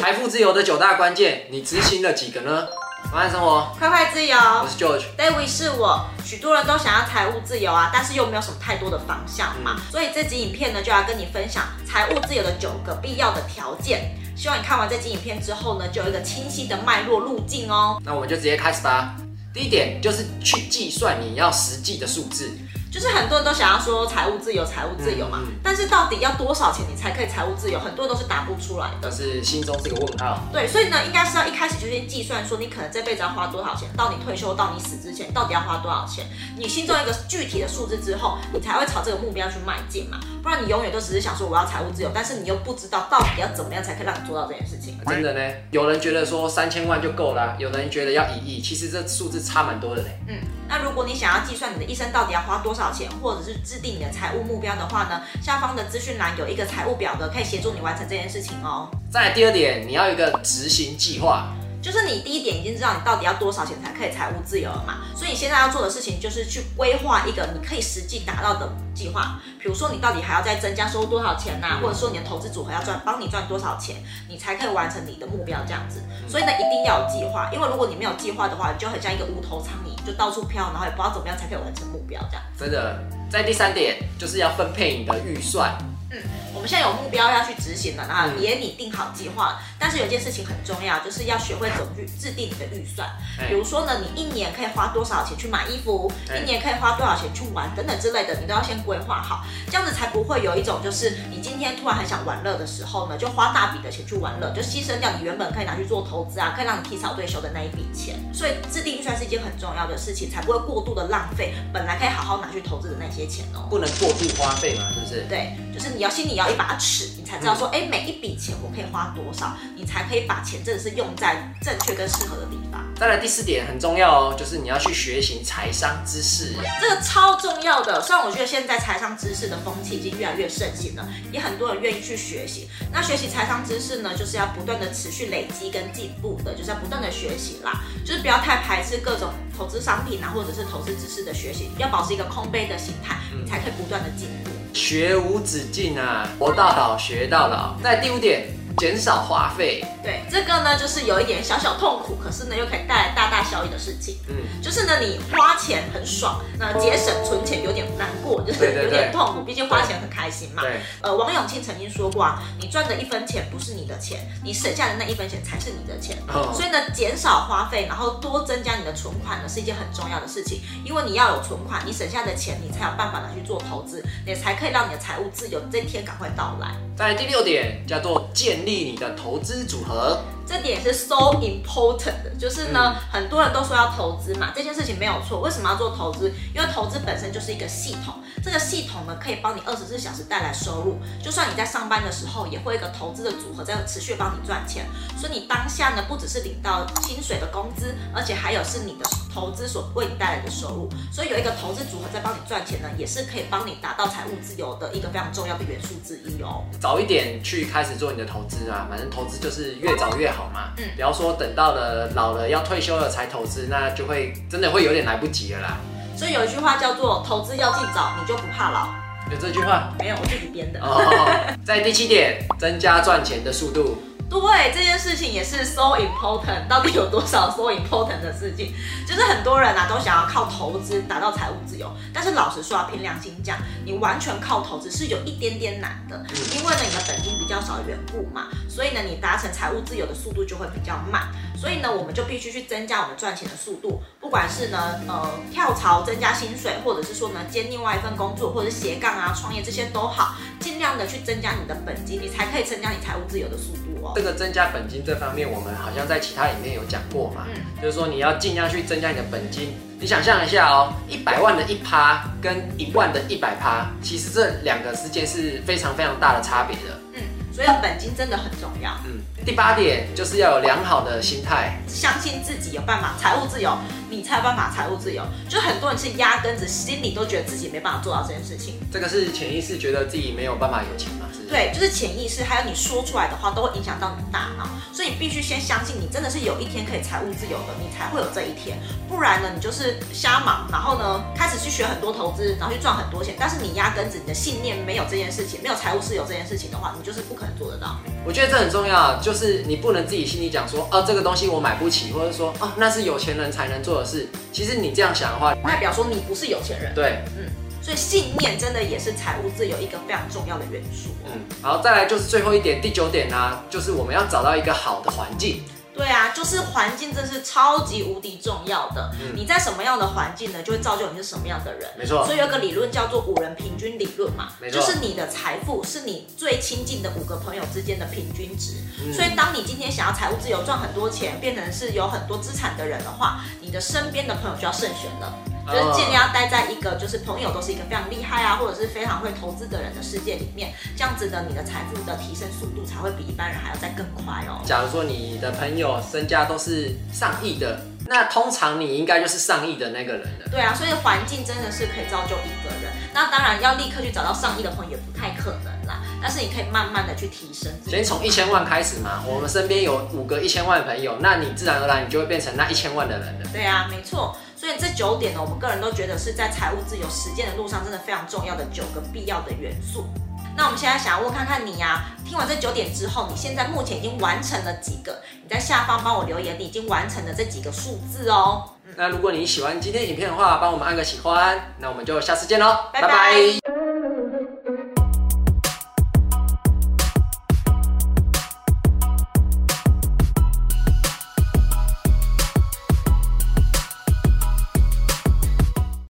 财富自由的九大关键，你执行了几个呢？晚安生活，快快自由。我是 George，David 是我。许多人都想要财务自由啊，但是又没有什么太多的方向嘛，嗯、所以这集影片呢，就要跟你分享财务自由的九个必要的条件。希望你看完这集影片之后呢，就有一个清晰的脉络路径哦。那我们就直接开始吧。第一点就是去计算你要实际的数字。就是很多人都想要说财务自由，财务自由嘛，嗯嗯、但是到底要多少钱你才可以财务自由？很多人都是答不出来的，但是心中是个问号。对，所以呢，应该是要一开始就先计算说，你可能这辈子要花多少钱，到你退休到你死之前，到底要花多少钱？你心中一个具体的数字之后，你才会朝这个目标去迈进嘛。不然你永远都只是想说我要财务自由，但是你又不知道到底要怎么样才可以让你做到这件事情。真的呢，有人觉得说三千万就够了，有人觉得要一亿，其实这数字差蛮多的嘞。嗯，那如果你想要计算你的一生到底要花多少钱，或者是制定你的财务目标的话呢，下方的资讯栏有一个财务表格，可以协助你完成这件事情哦。再来第二点，你要有一个执行计划。就是你第一点已经知道你到底要多少钱才可以财务自由了嘛，所以你现在要做的事情就是去规划一个你可以实际达到的计划。比如说你到底还要再增加收入多少钱呐、啊，或者说你的投资组合要赚帮你赚多少钱，你才可以完成你的目标这样子。所以呢，一定要有计划，因为如果你没有计划的话，你就很像一个无头苍蝇，就到处飘，然后也不知道怎么样才可以完成目标这样。真的，在第三点就是要分配你的预算。嗯，我们现在有目标要去执行了，然后也拟定好计划了。但是有件事情很重要，就是要学会怎么去制定你的预算。比如说呢，你一年可以花多少钱去买衣服，一年可以花多少钱去玩等等之类的，你都要先规划好，这样子才不会有一种就是你今天突然很想玩乐的时候呢，就花大笔的钱去玩乐，就牺牲掉你原本可以拿去做投资啊，可以让你提早退休的那一笔钱。所以制定预算是一件很重要的事情，才不会过度的浪费本来可以好好拿去投资的那些钱哦。不能过度花费嘛，是不是？对，就是你要心里要一把尺，你才知道说，哎、嗯，每一笔钱我可以花多少，你才可以把钱真的是用在正确跟适合的地方。再来第四点很重要哦，就是你要去学习财商知识，这个超重要的。虽然我觉得现在财商知识的风气已经越来越盛行了，也很多人愿意去学习。那学习财商知识呢，就是要不断的持续累积跟进步的，就是要不断的学习啦，就是不要太排斥各种投资商品啊，或者是投资知识的学习，要保持一个空杯的心态，你才可以不断的进步。学无止境啊，活到老学到老。那第五点。减少花费，对这个呢，就是有一点小小痛苦，可是呢，又可以带来大大效益的事情。嗯，就是呢，你花钱很爽，那节省存钱有点难过，就是有点痛苦。毕竟花钱很开心嘛。对，呃，王永庆曾经说过啊，你赚的一分钱不是你的钱，你省下的那一分钱才是你的钱。哦。所以呢，减少花费，然后多增加你的存款呢，是一件很重要的事情。因为你要有存款，你省下的钱，你才有办法拿去做投资，你才可以让你的财务自由这一天赶快到来。在第六点叫做建立你的投资组合。这点是 so important 的，就是呢，嗯、很多人都说要投资嘛，这件事情没有错。为什么要做投资？因为投资本身就是一个系统，这个系统呢，可以帮你二十四小时带来收入。就算你在上班的时候，也会有一个投资的组合在持续帮你赚钱。所以你当下呢，不只是领到薪水的工资，而且还有是你的投资所为你带来的收入。所以有一个投资组合在帮你赚钱呢，也是可以帮你达到财务自由的一个非常重要的元素之一哦。早一点去开始做你的投资啊，反正投资就是越早越好。好吗？嗯，不要说等到了老了要退休了才投资，那就会真的会有点来不及了啦。所以有一句话叫做“投资要尽早，你就不怕老”。有这句话？没有，我自己编的。哦，在第七点，增加赚钱的速度。对，这件事情也是 so important。到底有多少 so important 的事情？就是很多人啊都想要靠投资达到财务自由，但是老实说啊，凭良心讲，你完全靠投资是有一点点难的，因为呢你的本金比较少的缘故嘛，所以呢你达成财务自由的速度就会比较慢。所以呢我们就必须去增加我们赚钱的速度，不管是呢呃跳槽增加薪水，或者是说呢兼另外一份工作，或者是斜杠啊创业这些都好，尽量的去增加你的本金，你才可以增加你财务自由的速度哦。这个增加本金这方面，我们好像在其他影片有讲过嘛，嗯，就是说你要尽量去增加你的本金。你想象一下哦，一百万的一趴跟一万的一百趴，其实这两个之间是非常非常大的差别的。嗯，所以本金真的很重要。嗯，第八点就是要有良好的心态，相信自己有办法财务自由，你才有办法财务自由。就很多人是压根子心里都觉得自己没办法做到这件事情。这个是潜意识觉得自己没有办法有钱嘛？是对，就是潜意识，还有你说出来的话都会影响到你的大脑，所以你必须先相信你真的是有一天可以财务自由的，你才会有这一天。不然呢，你就是瞎忙，然后呢开始去学很多投资，然后去赚很多钱，但是你压根子你的信念没有这件事情，没有财务自由这件事情的话，你就是不可能做得到。我觉得这很重要，就是你不能自己心里讲说，哦，这个东西我买不起，或者说，哦，那是有钱人才能做的是。其实你这样想的话，代表说你不是有钱人。对，嗯，所以信念真的也是财务自由一个非常重要的元素。嗯，好，再来就是最后一点，第九点呢、啊，就是我们要找到一个好的环境。对啊，就是环境，真是超级无敌重要的。嗯、你在什么样的环境呢，就会造就你是什么样的人。没错。所以有个理论叫做五人平均理论嘛，就是你的财富是你最亲近的五个朋友之间的平均值。嗯、所以当你今天想要财务自由，赚很多钱，变成是有很多资产的人的话，你的身边的朋友就要慎选了。就是尽量要待在一个，就是朋友都是一个非常厉害啊，或者是非常会投资的人的世界里面，这样子的你的财富的提升速度才会比一般人还要再更快哦。假如说你的朋友身家都是上亿的，那通常你应该就是上亿的那个人了。对啊，所以环境真的是可以造就一个人。那当然要立刻去找到上亿的朋友也不太可能啦，但是你可以慢慢的去提升。先从一千万开始嘛，我们身边有五个一千万的朋友，那你自然而然你就会变成那一千万的人了。对啊，没错。所以这九点呢，我们个人都觉得是在财务自由实践的路上真的非常重要的九个必要的元素。那我们现在想要问看看你呀、啊，听完这九点之后，你现在目前已经完成了几个？你在下方帮我留言，你已经完成了这几个数字哦。那如果你喜欢今天影片的话，帮我们按个喜欢。那我们就下次见喽，拜拜。拜拜。